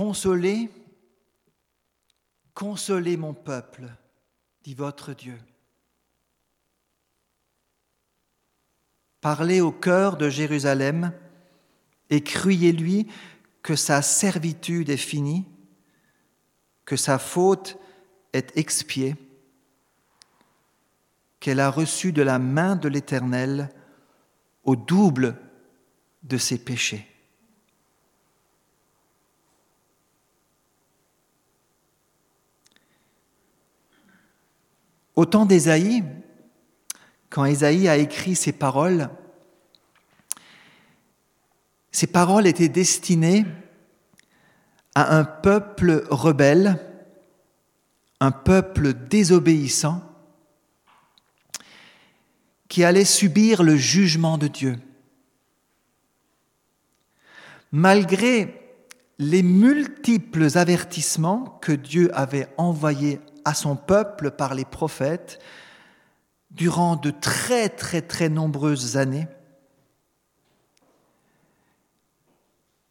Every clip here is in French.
Consolez, consolez mon peuple, dit votre Dieu. Parlez au cœur de Jérusalem et criez-lui que sa servitude est finie, que sa faute est expiée, qu'elle a reçu de la main de l'Éternel au double de ses péchés. Au temps d'Ésaïe, quand Ésaïe a écrit ces paroles, ces paroles étaient destinées à un peuple rebelle, un peuple désobéissant, qui allait subir le jugement de Dieu. Malgré les multiples avertissements que Dieu avait envoyés à son peuple par les prophètes durant de très très très nombreuses années,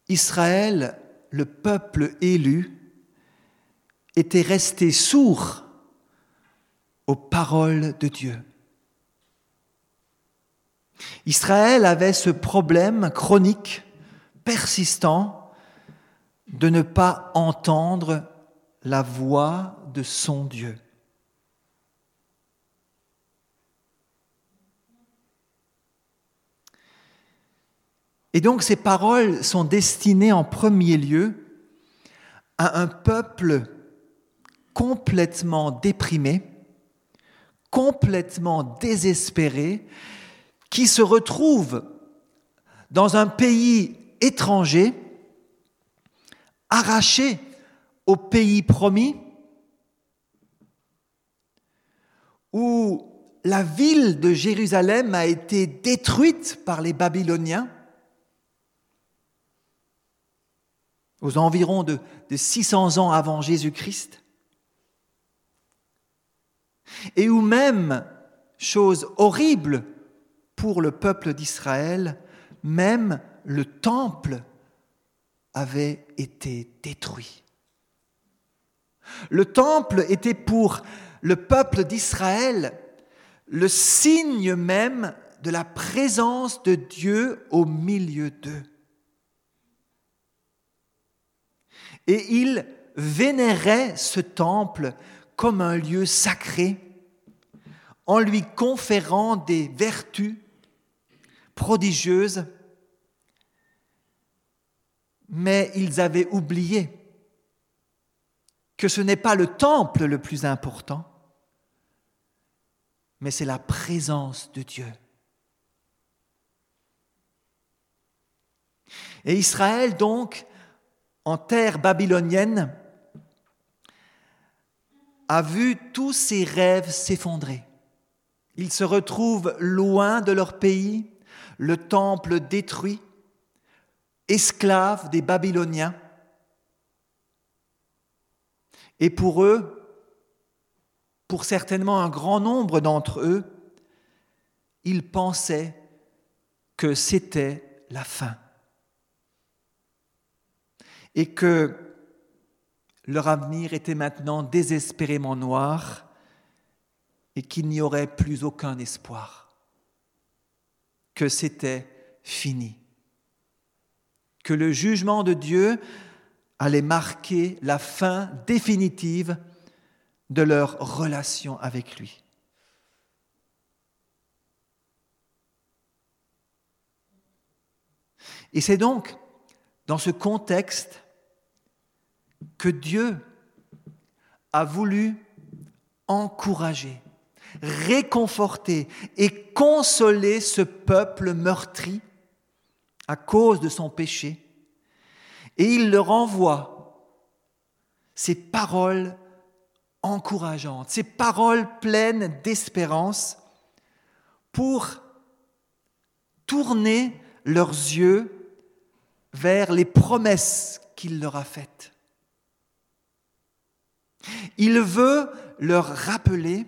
Israël, le peuple élu, était resté sourd aux paroles de Dieu. Israël avait ce problème chronique, persistant, de ne pas entendre la voix de son Dieu. Et donc ces paroles sont destinées en premier lieu à un peuple complètement déprimé, complètement désespéré, qui se retrouve dans un pays étranger, arraché au pays promis, où la ville de Jérusalem a été détruite par les Babyloniens, aux environs de, 600 ans avant Jésus-Christ, et où même, chose horrible pour le peuple d'Israël, même le temple avait été détruit. Le temple était pour le peuple d'Israël le signe même de la présence de Dieu au milieu d'eux. Et ils vénéraient ce temple comme un lieu sacré en lui conférant des vertus prodigieuses, mais ils avaient oublié que ce n'est pas le temple le plus important, mais c'est la présence de Dieu. Et Israël, donc, en terre babylonienne, a vu tous ses rêves s'effondrer. Ils se retrouvent loin de leur pays, le temple détruit, esclaves des Babyloniens. Et pour eux, pour certainement un grand nombre d'entre eux, ils pensaient que c'était la fin. Et que leur avenir était maintenant désespérément noir et qu'il n'y aurait plus aucun espoir, que c'était fini, que le jugement de Dieu allait marquer la fin définitive de leur relation avec lui. Et c'est donc dans ce contexte que Dieu a voulu encourager, réconforter et consoler ce peuple meurtri à cause de son péché et il leur envoie ces paroles encourageantes, ces paroles pleines d'espérance pour tourner leurs yeux vers les promesses qu'il leur a faites. Il veut leur rappeler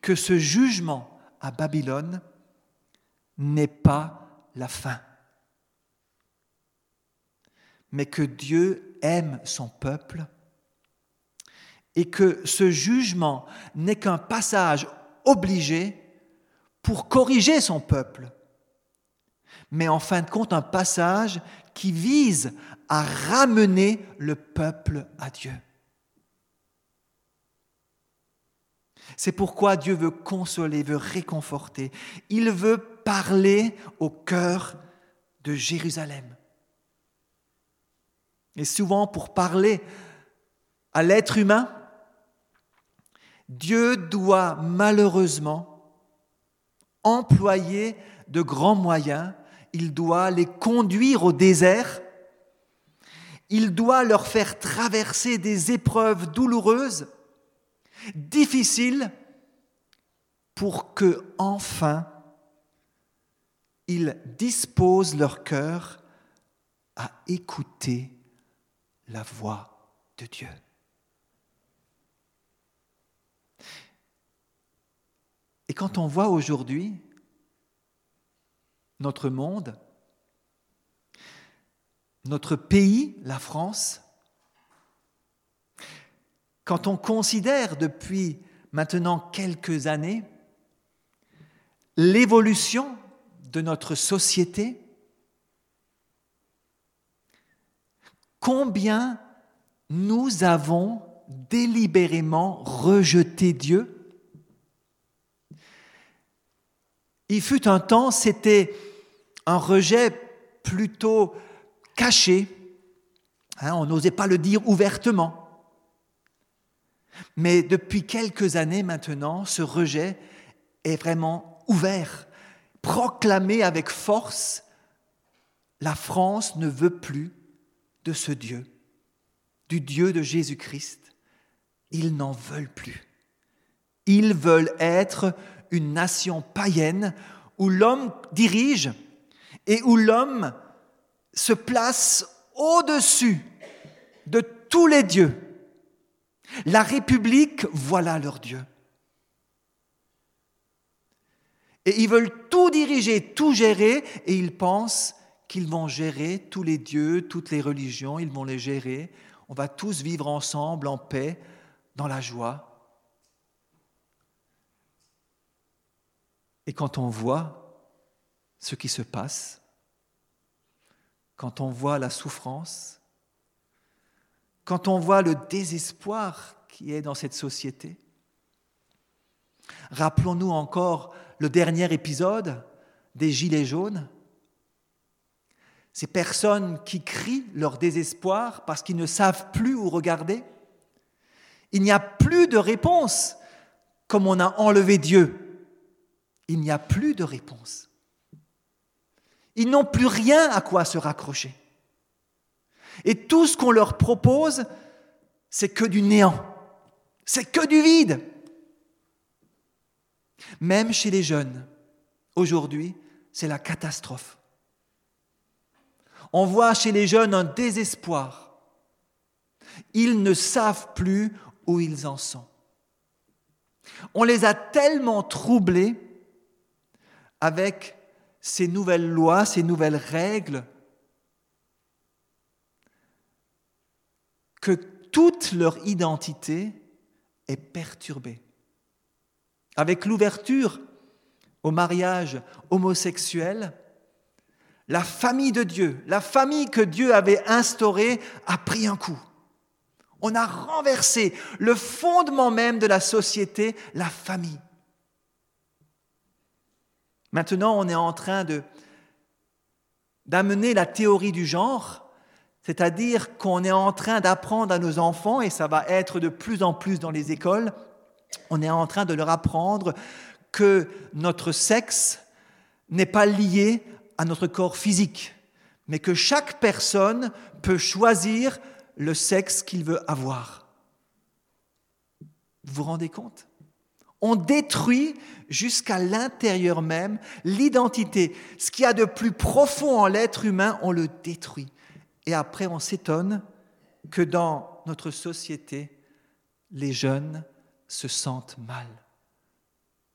que ce jugement à Babylone n'est pas la fin mais que Dieu aime son peuple et que ce jugement n'est qu'un passage obligé pour corriger son peuple, mais en fin de compte un passage qui vise à ramener le peuple à Dieu. C'est pourquoi Dieu veut consoler, veut réconforter. Il veut parler au cœur de Jérusalem. Et souvent, pour parler à l'être humain, Dieu doit malheureusement employer de grands moyens. Il doit les conduire au désert. Il doit leur faire traverser des épreuves douloureuses, difficiles, pour que enfin ils disposent leur cœur à écouter la voix de Dieu. Et quand on voit aujourd'hui notre monde, notre pays, la France, quand on considère depuis maintenant quelques années l'évolution de notre société, combien nous avons délibérément rejeté Dieu? Il fut un temps, c'était un rejet plutôt caché. Hein, on n'osait pas le dire ouvertement. Mais depuis quelques années maintenant, ce rejet est vraiment ouvert, proclamé avec force. La France ne veut plus de ce Dieu, du Dieu de Jésus-Christ. Ils n'en veulent plus. Ils veulent être une nation païenne où l'homme dirige et où l'homme se place au-dessus de tous les dieux. La République, voilà leur Dieu. Et ils veulent tout diriger, tout gérer, et ils pensent qu'ils vont gérer tous les dieux, toutes les religions, ils vont les gérer. On va tous vivre ensemble en paix, dans la joie. Et quand on voit ce qui se passe, quand on voit la souffrance, quand on voit le désespoir qui est dans cette société, rappelons-nous encore le dernier épisode des Gilets jaunes, ces personnes qui crient leur désespoir parce qu'ils ne savent plus où regarder. Il n'y a plus de réponse comme on a enlevé Dieu. Il n'y a plus de réponse. Ils n'ont plus rien à quoi se raccrocher. Et tout ce qu'on leur propose, c'est que du néant. C'est que du vide. Même chez les jeunes, aujourd'hui, c'est la catastrophe. On voit chez les jeunes un désespoir. Ils ne savent plus où ils en sont. On les a tellement troublés avec ces nouvelles lois, ces nouvelles règles, que toute leur identité est perturbée. Avec l'ouverture au mariage homosexuel, la famille de Dieu, la famille que Dieu avait instaurée, a pris un coup. On a renversé le fondement même de la société, la famille. Maintenant, on est en train de d'amener la théorie du genre, c'est-à-dire qu'on est en train d'apprendre à nos enfants, et ça va être de plus en plus dans les écoles, on est en train de leur apprendre que notre sexe n'est pas lié à notre corps physique, mais que chaque personne peut choisir le sexe qu'il veut avoir. Vous vous rendez compte? On détruit jusqu'à l'intérieur même l'identité. Ce qu'il y a de plus profond en l'être humain, on le détruit. Et après, on s'étonne que dans notre société, les jeunes se sentent mal,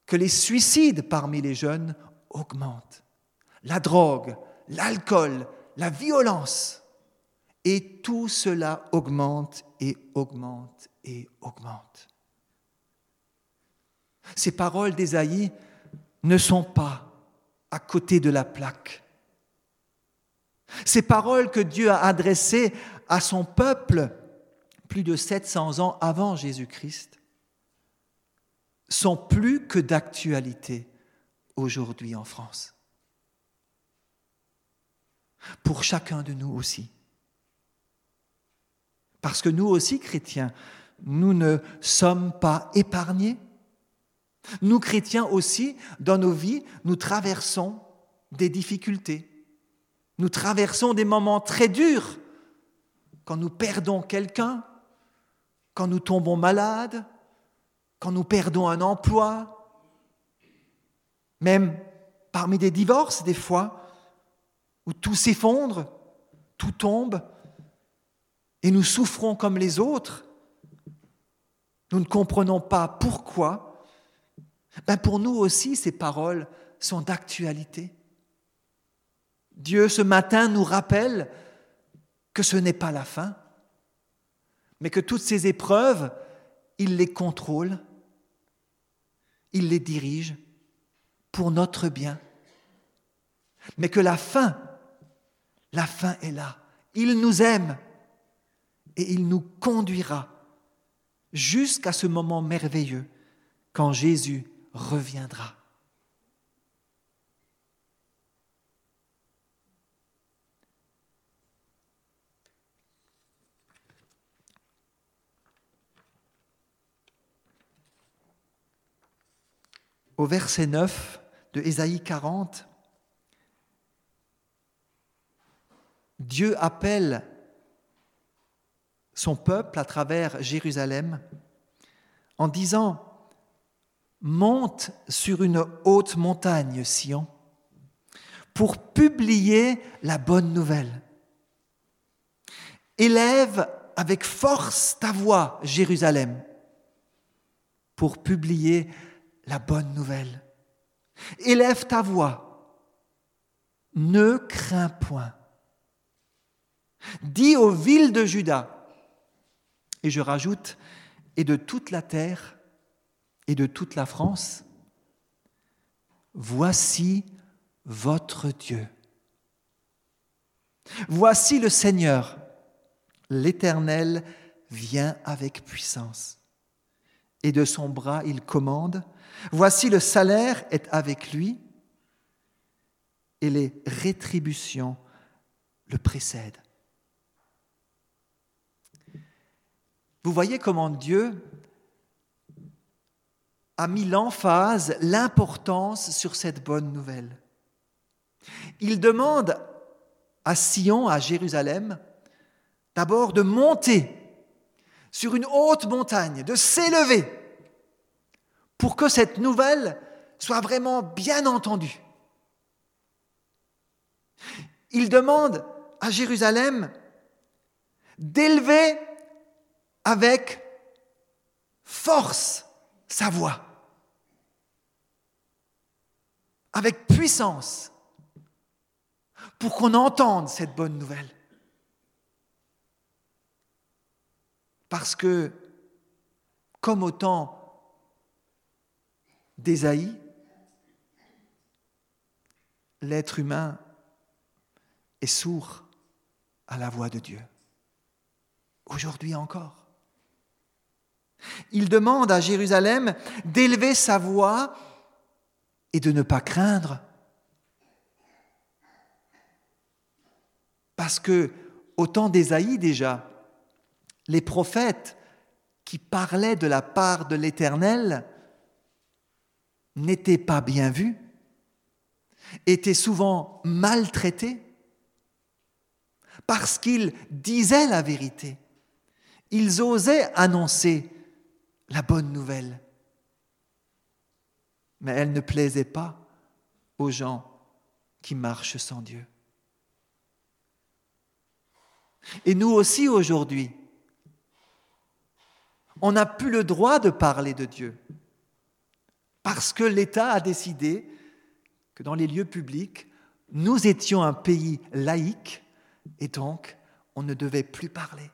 que les suicides parmi les jeunes augmentent la drogue, l'alcool, la violence. Et tout cela augmente et augmente et augmente. Ces paroles d'Ésaïe ne sont pas à côté de la plaque. Ces paroles que Dieu a adressées à son peuple plus de 700 ans avant Jésus-Christ sont plus que d'actualité aujourd'hui en France. Pour chacun de nous aussi. Parce que nous aussi, chrétiens, nous ne sommes pas épargnés. Nous, chrétiens aussi, dans nos vies, nous traversons des difficultés. Nous traversons des moments très durs quand nous perdons quelqu'un, quand nous tombons malades, quand nous perdons un emploi, même parmi des divorces des fois, où tout s'effondre, tout tombe, et nous souffrons comme les autres, nous ne comprenons pas pourquoi, ben pour nous aussi ces paroles sont d'actualité. Dieu ce matin nous rappelle que ce n'est pas la fin, mais que toutes ces épreuves, il les contrôle, il les dirige pour notre bien, mais que la fin, la fin est là. Il nous aime et il nous conduira jusqu'à ce moment merveilleux quand Jésus reviendra. Au verset 9 de Ésaïe 40, Dieu appelle son peuple à travers Jérusalem en disant Monte sur une haute montagne, Sion, pour publier la bonne nouvelle. Élève avec force ta voix, Jérusalem, pour publier la bonne nouvelle. Élève ta voix, ne crains point. Dis aux villes de Juda, et je rajoute, et de toute la terre et de toute la France, voici votre Dieu. Voici le Seigneur, l'Éternel vient avec puissance, et de son bras il commande, voici le salaire est avec lui, et les rétributions le précèdent. Vous voyez comment Dieu a mis l'emphase, l'importance sur cette bonne nouvelle. Il demande à Sion, à Jérusalem, d'abord de monter sur une haute montagne, de s'élever pour que cette nouvelle soit vraiment bien entendue. Il demande à Jérusalem d'élever avec force sa voix, avec puissance, pour qu'on entende cette bonne nouvelle. Parce que, comme au temps d'Ésaïe, l'être humain est sourd à la voix de Dieu. Aujourd'hui encore. Il demande à Jérusalem d'élever sa voix et de ne pas craindre. Parce que, au temps d'Ésaïe déjà, les prophètes qui parlaient de la part de l'Éternel n'étaient pas bien vus, étaient souvent maltraités, parce qu'ils disaient la vérité. Ils osaient annoncer la bonne nouvelle. Mais elle ne plaisait pas aux gens qui marchent sans Dieu. Et nous aussi aujourd'hui, on n'a plus le droit de parler de Dieu parce que l'État a décidé que dans les lieux publics, nous étions un pays laïque et donc on ne devait plus parler.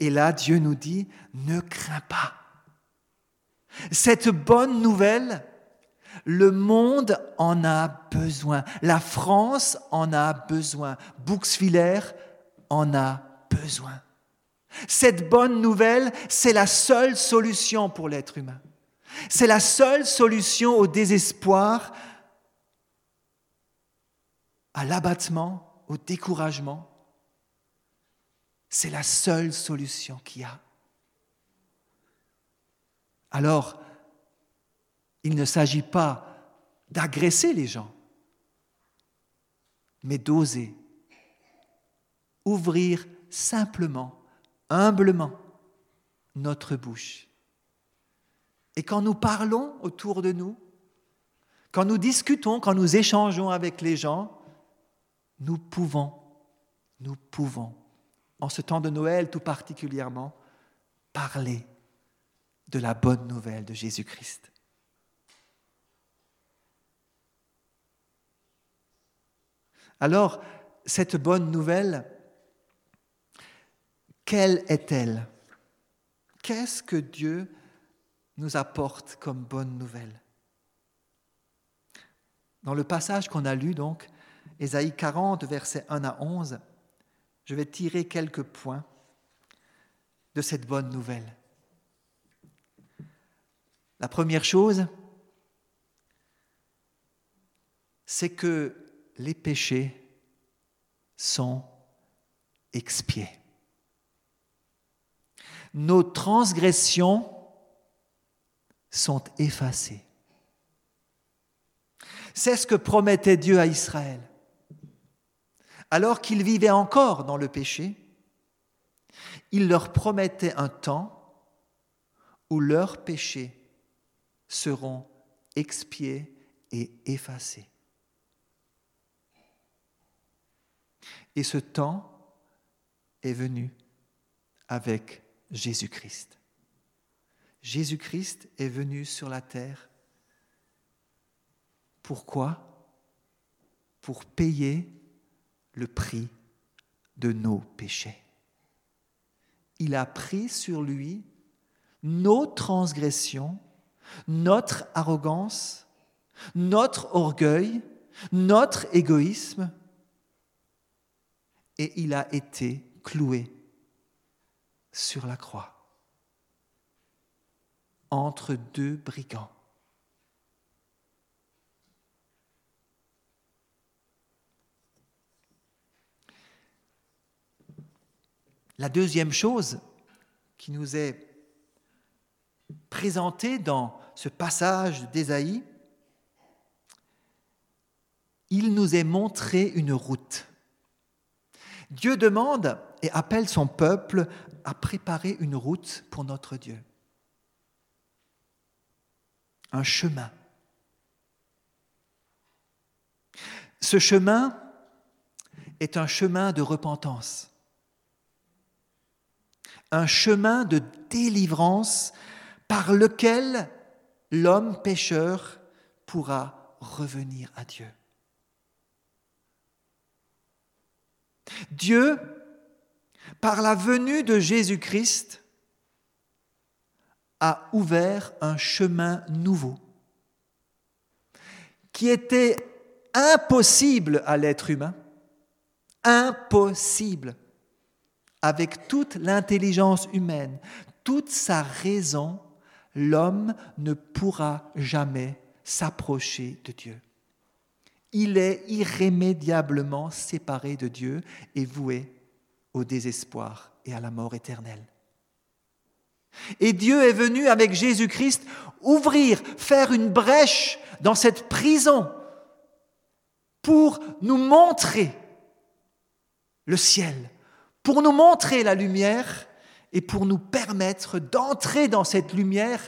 Et là, Dieu nous dit, ne crains pas. Cette bonne nouvelle, le monde en a besoin. La France en a besoin. Bouxwiller en a besoin. Cette bonne nouvelle, c'est la seule solution pour l'être humain. C'est la seule solution au désespoir, à l'abattement, au découragement. C'est la seule solution qu'il y a. Alors, il ne s'agit pas d'agresser les gens, mais d'oser ouvrir simplement, humblement notre bouche. Et quand nous parlons autour de nous, quand nous discutons, quand nous échangeons avec les gens, nous pouvons, nous pouvons, en ce temps de Noël tout particulièrement, parler de la bonne nouvelle de Jésus-Christ. Alors, cette bonne nouvelle, quelle est-elle? Qu'est-ce que Dieu nous apporte comme bonne nouvelle? Dans le passage qu'on a lu, donc, Ésaïe 40, versets 1 à 11, je vais tirer quelques points de cette bonne nouvelle. La première chose, c'est que les péchés sont expiés. Nos transgressions sont effacées. C'est ce que promettait Dieu à Israël. Alors qu'ils vivaient encore dans le péché, il leur promettait un temps où leurs péchés seront expiés et effacés. Et ce temps est venu avec Jésus-Christ. Jésus-Christ est venu sur la terre. Pourquoi? Pour payer le prix de nos péchés. Il a pris sur lui nos transgressions, notre arrogance, notre orgueil, notre égoïsme, et il a été cloué sur la croix entre deux brigands. La deuxième chose qui nous est présentée dans ce passage d'Ésaïe, il nous est montré une route. Dieu demande et appelle son peuple à préparer une route pour notre Dieu. Un chemin. Ce chemin est un chemin de repentance, un chemin de délivrance par lequel l'homme pécheur pourra revenir à Dieu. Dieu, par la venue de Jésus-Christ, a ouvert un chemin nouveau qui était impossible à l'être humain, impossible, avec toute l'intelligence humaine, toute sa raison, l'homme ne pourra jamais s'approcher de Dieu il est irrémédiablement séparé de Dieu et voué au désespoir et à la mort éternelle. Et Dieu est venu avec Jésus-Christ ouvrir, faire une brèche dans cette prison pour nous montrer le ciel, pour nous montrer la lumière et pour nous permettre d'entrer dans cette lumière,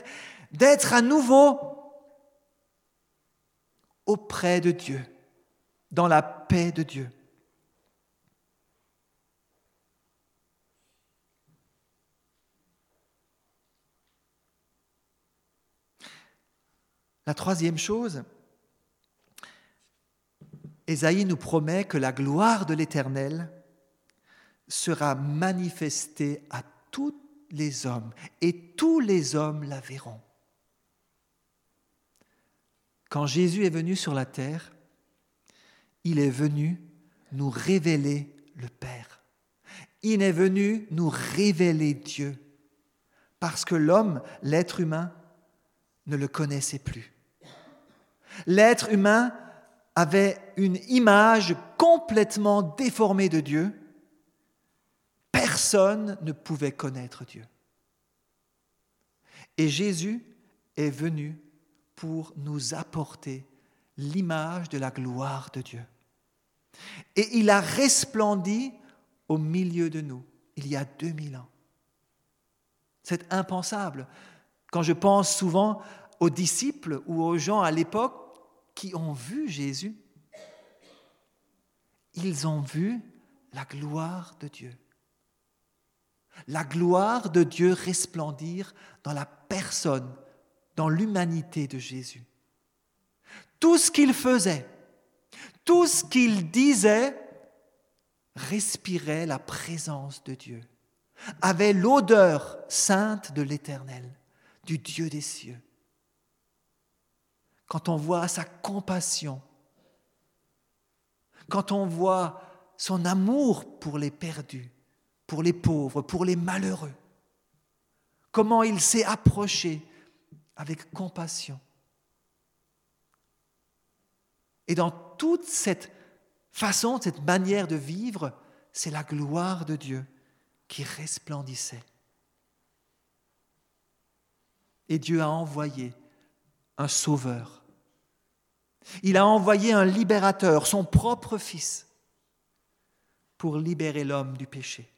d'être à nouveau auprès de Dieu dans la paix de Dieu. La troisième chose Ésaïe nous promet que la gloire de l'Éternel sera manifestée à tous les hommes, et tous les hommes la verront. Quand Jésus est venu sur la terre, il est venu nous révéler le Père. Il est venu nous révéler Dieu, parce que l'homme, l'être humain, ne le connaissait plus. L'être humain avait une image complètement déformée de Dieu. Personne ne pouvait connaître Dieu. Et Jésus est venu pour nous apporter l'image de la gloire de Dieu. Et il a resplendi au milieu de nous il y a 2000 ans. C'est impensable. Quand je pense souvent aux disciples ou aux gens à l'époque qui ont vu Jésus, ils ont vu la gloire de Dieu. La gloire de Dieu resplendir dans la personne, dans l'humanité de Jésus. Tout ce qu'il faisait, tout ce qu'il disait respirait la présence de Dieu, avait l'odeur sainte de l'Éternel, du Dieu des cieux quand on voit sa compassion, quand on voit son amour pour les perdus, pour les pauvres, pour les malheureux, comment il s'est approché avec compassion. Et dans toute cette façon, cette manière de vivre, c'est la gloire de Dieu qui resplendissait. Et Dieu a envoyé un sauveur il a envoyé un libérateur, son propre Fils, pour libérer l'homme du péché.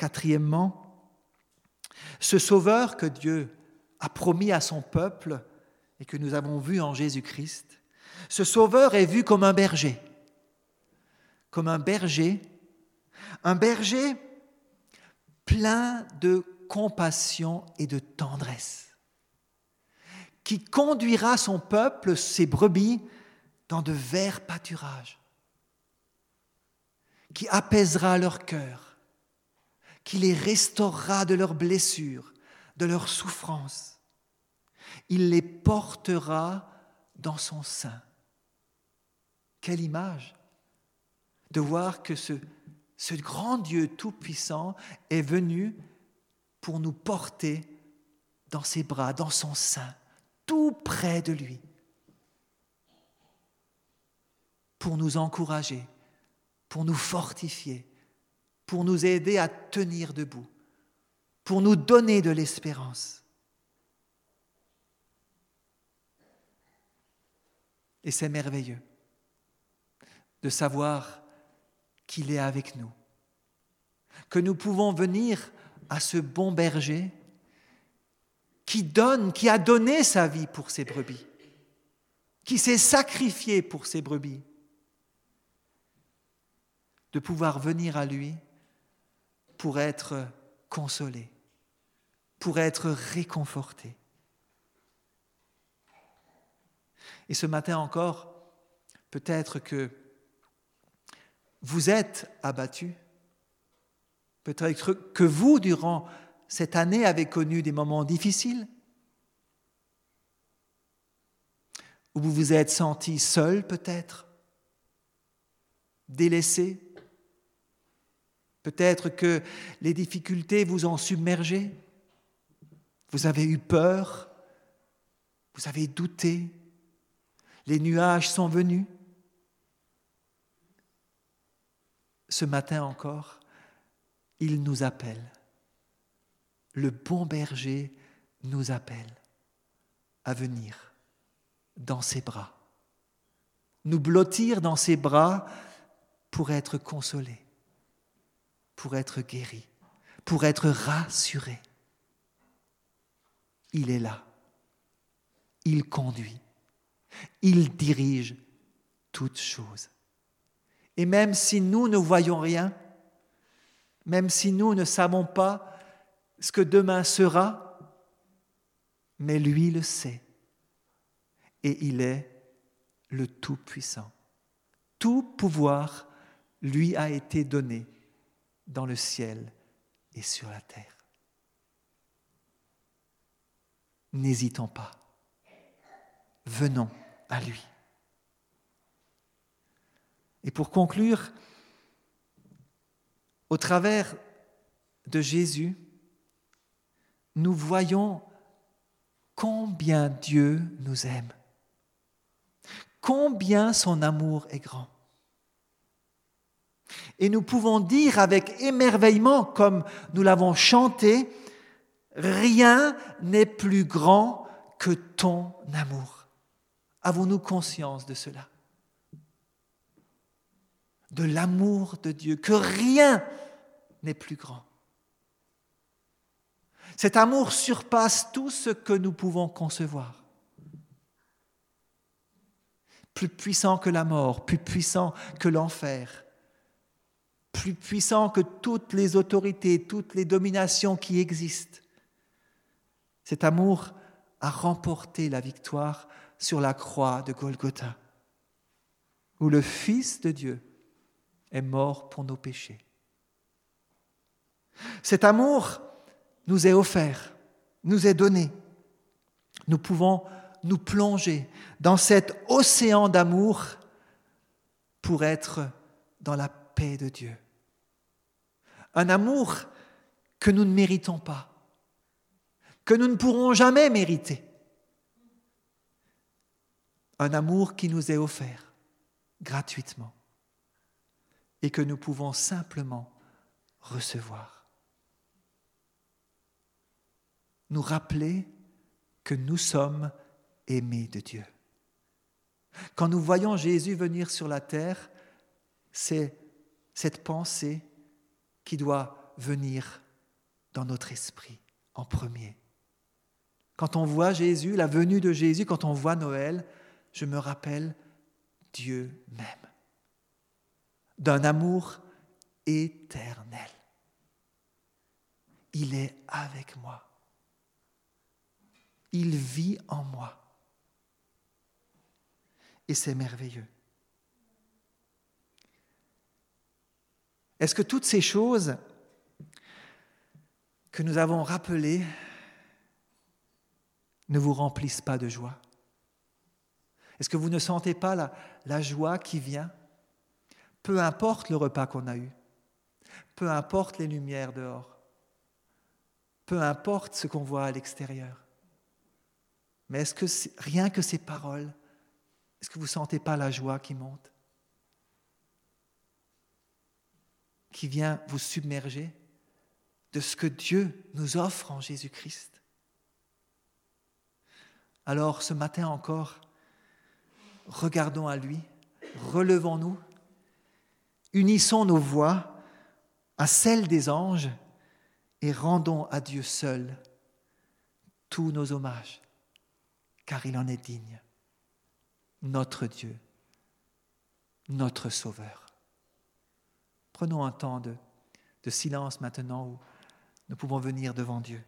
Quatrièmement, ce Sauveur que Dieu a promis à son peuple et que nous avons vu en Jésus-Christ, ce Sauveur est vu comme un berger, comme un berger, un berger plein de compassion et de tendresse, qui conduira son peuple, ses brebis, dans de verts pâturages, qui apaisera leur cœur, qui les restaurera de leurs blessures, de leurs souffrances. Il les portera dans son sein. Quelle image de voir que ce, ce grand Dieu tout-puissant est venu pour nous porter dans ses bras, dans son sein, tout près de lui, pour nous encourager, pour nous fortifier, pour nous aider à tenir debout, pour nous donner de l'espérance. Et c'est merveilleux de savoir qu'il est avec nous, que nous pouvons venir à ce bon berger qui donne, qui a donné sa vie pour ses brebis, qui s'est sacrifié pour ses brebis, de pouvoir venir à lui pour être consolé, pour être réconforté. Et ce matin encore, peut-être que vous êtes abattu, Peut-être que vous, durant cette année, avez connu des moments difficiles, où vous vous êtes senti seul peut-être, délaissé. Peut-être que les difficultés vous ont submergé, vous avez eu peur, vous avez douté, les nuages sont venus? Ce matin encore, il nous appelle. Le bon berger nous appelle à venir dans ses bras, nous blottir dans ses bras pour être consolés, pour être guéris, pour être rassurés. Il est là, il conduit, il dirige toutes choses. Et même si nous ne voyons rien, même si nous ne savons pas ce que demain sera, mais lui le sait. Et il est le Tout-Puissant. Tout pouvoir lui a été donné dans le ciel et sur la terre. N'hésitons pas. Venons à lui. Et pour conclure, au travers de Jésus, nous voyons combien Dieu nous aime, combien son amour est grand. Et nous pouvons dire avec émerveillement, comme nous l'avons chanté, rien n'est plus grand que ton amour. Avons-nous conscience de cela? De l'amour de Dieu, que rien n'est plus grand. Cet amour surpasse tout ce que nous pouvons concevoir. Plus puissant que la mort, plus puissant que l'enfer, plus puissant que toutes les autorités, toutes les dominations qui existent. Cet amour a remporté la victoire sur la croix de Golgotha, où le Fils de Dieu est mort pour nos péchés. Cet amour nous est offert, nous est donné. Nous pouvons nous plonger dans cet océan d'amour pour être dans la de Dieu. Un amour que nous ne méritons pas, que nous ne pourrons jamais mériter. Un amour qui nous est offert gratuitement et que nous pouvons simplement recevoir. Nous rappeler que nous sommes aimés de Dieu. Quand nous voyons Jésus venir sur la terre, c'est cette pensée qui doit venir dans notre esprit en premier. Quand on voit Jésus, la venue de Jésus, quand on voit Noël, je me rappelle Dieu même, d'un amour éternel. Il est avec moi. Il vit en moi. Et c'est merveilleux. Est-ce que toutes ces choses que nous avons rappelées ne vous remplissent pas de joie? Est-ce que vous ne sentez pas la, joie qui vient? Peu importe le repas qu'on a eu, peu importe les lumières dehors, peu importe ce qu'on voit à l'extérieur. Mais est-ce que rien que ces paroles, est-ce que vous ne sentez pas la joie qui monte? Qui vient vous submerger de ce que Dieu nous offre en Jésus-Christ alors ce matin encore, regardons à lui, relevons-nous, unissons nos voix à celles des anges et rendons à Dieu seul tous nos hommages, car il en est digne, notre Dieu, notre Sauveur. Prenons un temps de, silence maintenant où nous pouvons venir devant Dieu.